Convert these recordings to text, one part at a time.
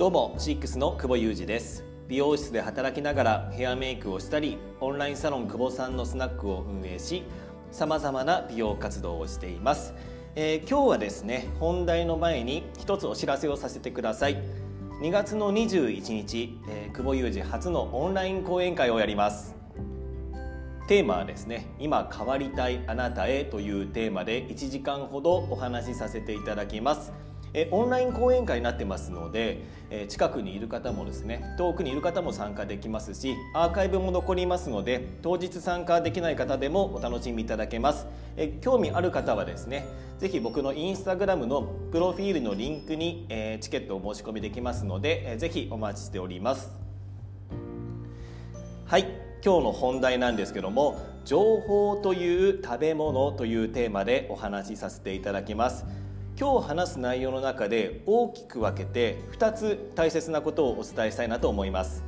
どうもシックスの久保裕二です。美容室で働きながらヘアメイクをしたりオンラインサロン久保さんのスナックを運営しさまざまな美容活動をしています、えー、今日はですね本題の前に一つお知らせをさせてください。2月の21日、えー、久保裕二初のオンライン講演会をやります。テーマはですね今変わりたいあなたへというテーマで1時間ほどお話しさせていただきます。えオンライン講演会になってますので、え近くにいる方もですね遠くにいる方も参加できますしアーカイブも残りますので当日参加できない方でもお楽しみいただけます、え興味ある方はですね是非僕のインスタグラムのプロフィールのリンクに、えチケットを申し込みできますので、えー、ぜひお待ちしております。はい今日の本題なんですけども情報という食べ物というテーマでお話しさせていただきます。今日話す内容の中で大きく分けて2つ大切なことをお伝えしたいなと思います。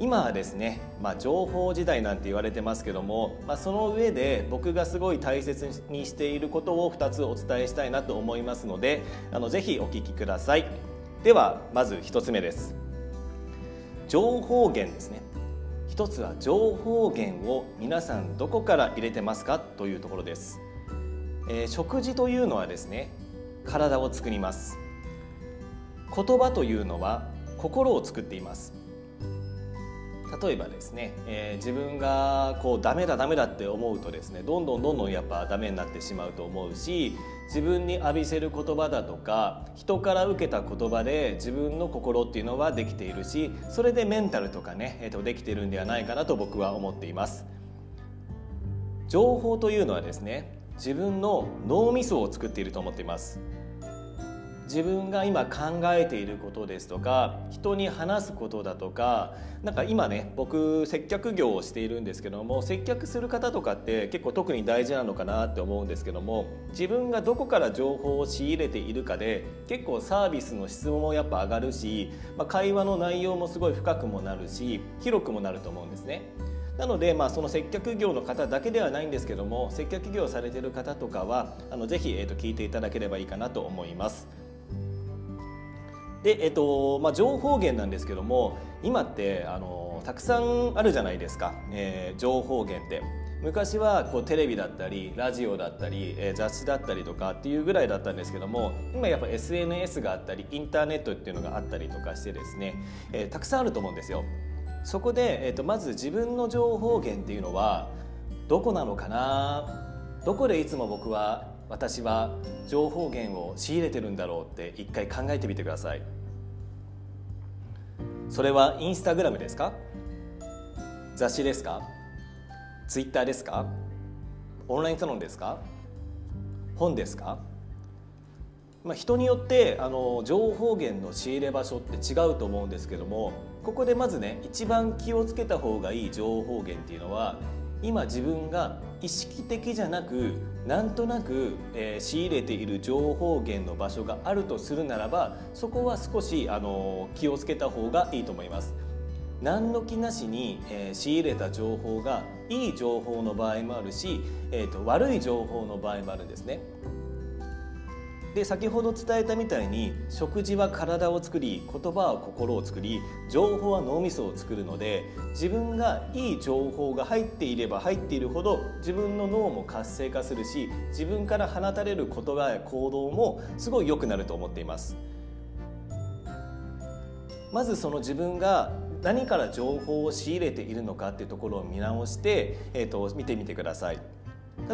今はですね、まあ、情報時代なんて言われてますけども、まあ、その上で僕がすごい大切にしていることを2つお伝えしたいなと思いますのであのぜひお聞きください。ではまず1つ目です。情報源ですね。一つは情報源を皆さんどこから入れてますかというところです、えー、食事というのはですね体を作ります。言葉というのは心を作っています。例えばですね、えー、自分がこうダメだダメだって思うとですねどんどんどんどんやっぱダメになってしまうと思うし自分に浴びせる言葉だとか人から受けた言葉で自分の心っていうのはできているしそれでメンタルとかね、えー、とできてるんではないかなと僕は思っています。情報というのはですね自分の脳みそを作っていると思っています。自分が今考えていることですとか人に話すことだとかなんか今ね僕接客業をしているんですけども接客する方とかって結構特に大事なのかなって思うんですけども自分がどこから情報を仕入れているかで結構サービスの質問もやっぱ上がるし、まあ、会話の内容もすごい深くもなるし広くもなると思うんですね。なので、まあ、その接客業の方だけではないんですけども接客業されてる方とかはあのぜひ、えーと聞いていただければいいかなと思います。で、えっとまあ、情報源なんですけども今ってあのたくさんあるじゃないですか、えー、情報源って。昔はこうテレビだったりラジオだったり、えー、雑誌だったりとかっていうぐらいだったんですけども今やっぱ SNS があったりインターネットっていうのがあったりとかしてですね、えー、たくさんあると思うんですよ。そこで、えーと、とまず自分の情報源っていうのはどこなのかな？どこでいつも僕は私は情報源を仕入れてるんだろうって一回考えてみてください。それはインスタグラムですか？雑誌ですか？ツイッターですか？オンラインサロンですか？本ですか？まあ、人によってあの情報源の仕入れ場所って違うと思うんですけどもここでまずね一番気をつけた方がいい情報源っていうのは今自分が意識的じゃなくなんとなく、えー、仕入れている情報源の場所があるとするならばそこは少しあの気をつけた方がいいと思います。何の気なしに、えー、仕入れた情報がいい情報の場合もあるし、えーと悪い情報の場合もあるんですね。で先ほど伝えたみたいに食事は体を作り言葉は心を作り情報は脳みそを作るので自分がいい情報が入っていれば入っているほど自分の脳も活性化するし自分から放たれる言葉や行動もすごい良くなると思っています。まずその自分が何から情報を仕入れているのかっていうところを見直して、えーと、と見てみてください。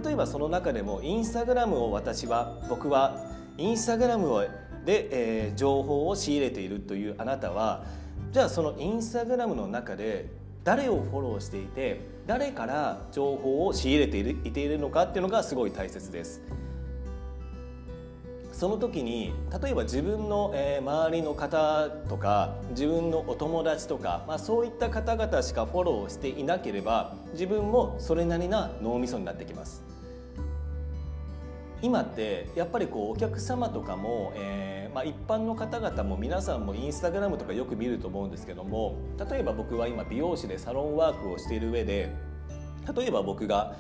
例えばその中でもインスタグラムを私は僕はインスタグラムで、えー、情報を仕入れているというあなたはじゃあそのインスタグラムの中で誰をフォローしていて誰から情報を仕入れているいているのかっていうのがすごい大切です。その時に例えば自分の、えー、周りの方とか自分のお友達とか、まあ、そういった方々しかフォローしていなければ自分もそれなりな脳みそになってきます。今ってやっぱりこうお客様とかも、えーまあ、一般の方々も皆さんもインスタグラムとかよく見ると思うんですけども例えば僕は今美容師でサロンワークをしている上で例えば僕が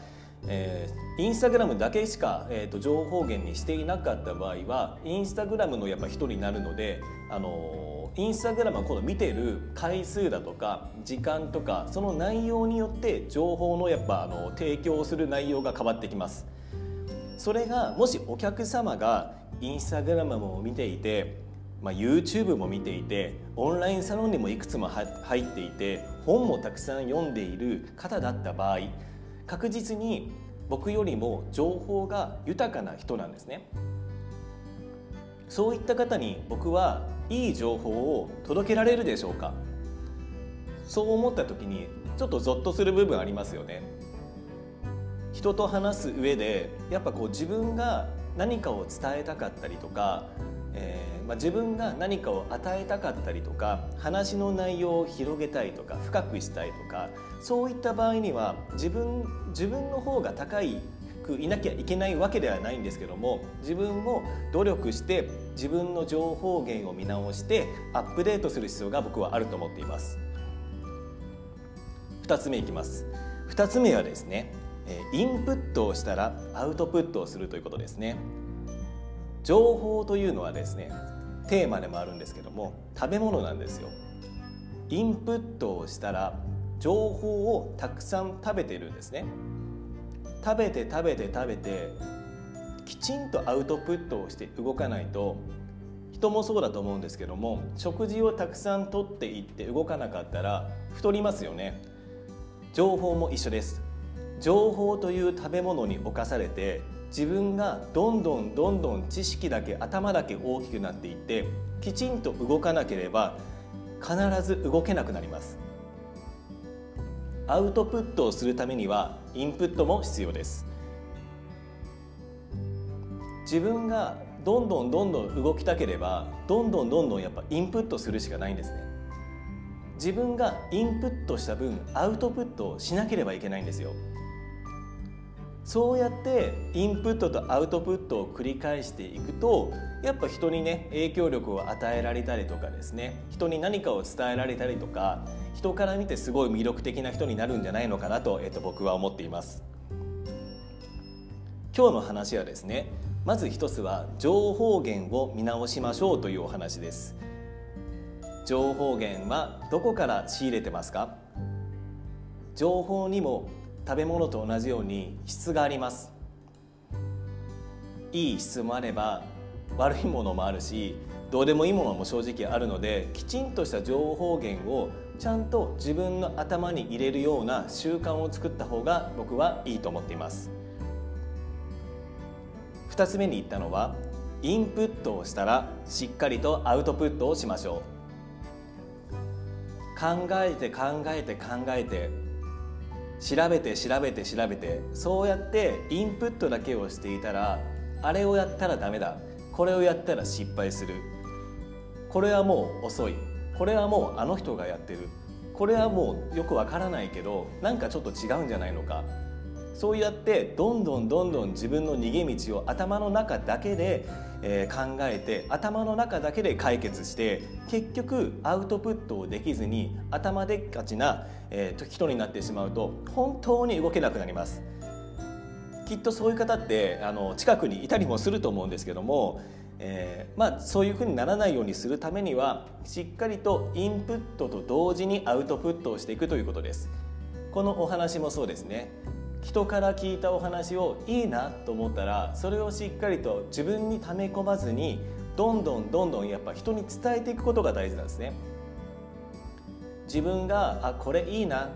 えー、インスタグラムだけしか、えーと、情報源にしていなかった場合はインスタグラムのやっぱ人になるので、あのー、インスタグラムはこの見てる回数だとか時間とかその内容によって情報のやっぱあの提供する内容が変わってきます。それがもしお客様がインスタグラムも見ていて、まあ、YouTube も見ていてオンラインサロンにもいくつも入っていて本もたくさん読んでいる方だった場合確実に僕よりも情報が豊かな人なんですね。そういった方に僕はいい情報を届けられるでしょうか。そう思った時にちょっとゾッとする部分ありますよね。人と話す上でやっぱこう自分が何かを伝えたかったりとか、えー、まあ、自分が何かを与えたかったりとか話の内容を広げたいとか深くしたいとかそういった場合には自分自分の方が高いくいなきゃいけないわけではないんですけども自分も努力して自分の情報源を見直してアップデートする必要が僕はあると思っています。2つ目いきます。2つ目はですねインプットをしたらアウトプットをするということですね。情報というのはですねテーマでもあるんですけども食べ物なんですよ。インプットをしたら情報をたくさん食べてるんですね。食べて食べて食べてきちんとアウトプットをして動かないと人もそうだと思うんですけども食事をたくさんとっていって動かなかったら太りますよね。情報も一緒です。情報という食べ物に侵されて自分がどんどんどんどん知識だけ頭だけ大きくなっていってきちんと動かなければ必ず動けなくなります。アウトプットをするためにはインプットも必要です。自分がどんどんどんどん動きたければどんどんどんどんやっぱインプットするしかないんですね。自分がインプットした分アウトプットをしなければいけないんですよ。そうやってインプットとアウトプットを繰り返していくとやっぱ人にね影響力を与えられたりとかですね人に何かを伝えられたりとか人から見てすごい魅力的な人になるんじゃないのかなと、えっと、僕は思っています。今日の話はですねまず一つは情報源を見直しましょうというお話です。情報源はどこから仕入れてますか？情報にも食べ物と同じように質があります。いい質もあれば悪いものもあるしどうでもいいものも正直あるのできちんとした情報源をちゃんと自分の頭に入れるような習慣を作った方が僕はいいと思っています。2つ目に言ったのはインプットをしたらしっかりとアウトプットをしましょう。考えて考えて考えて調べて調べて調べてそうやってインプットだけをしていたらあれをやったらダメだ。これをやったら失敗する。これはもう遅い。これはもうあの人がやってる。これはもうよくわからないけどなんかちょっと違うんじゃないのか。そうやってどんどんどんどん自分の逃げ道を頭の中だけで、えー、考えて頭の中だけで解決して結局アウトプットをできずに頭でっかちな、えー、人になってしまうと本当に動けなくなります。きっとそういう方ってあの近くにいたりもすると思うんですけども、えー、まあ、そういうふうにならないようにするためにはしっかりとインプットと同時にアウトプットをしていくということです。このお話もそうですね人から聞いたお話をいいなと思ったらそれをしっかりと自分に溜め込まずにどんどんどんどんやっぱ人に伝えていくことが大事なんですね。自分があこれいいな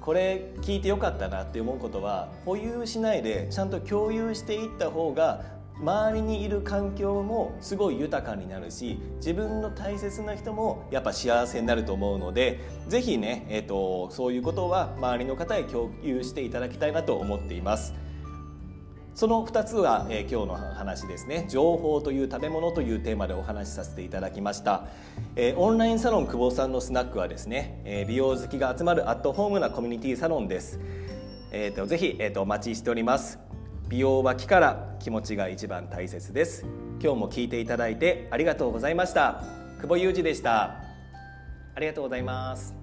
これ聞いてよかったなって思うことは保有しないでちゃんと共有していった方が周りにいる環境もすごい豊かになるし自分の大切な人もやっぱ幸せになると思うので是非ね、えーと、そういうことは周りの方へ共有していただきたいなと思っています。その2つは、えー、今日の話ですね。情報という食べ物というテーマでお話しさせていただきました、えー、オンラインサロン久保さんのスナックはですね、えー、美容好きが集まるアットホームなコミュニティサロンです、えーと、ぜひ、えーとお待ちしております。美容は木から気持ちが一番大切です。今日も聞いていただいてありがとうございました。久保裕二でした。ありがとうございます。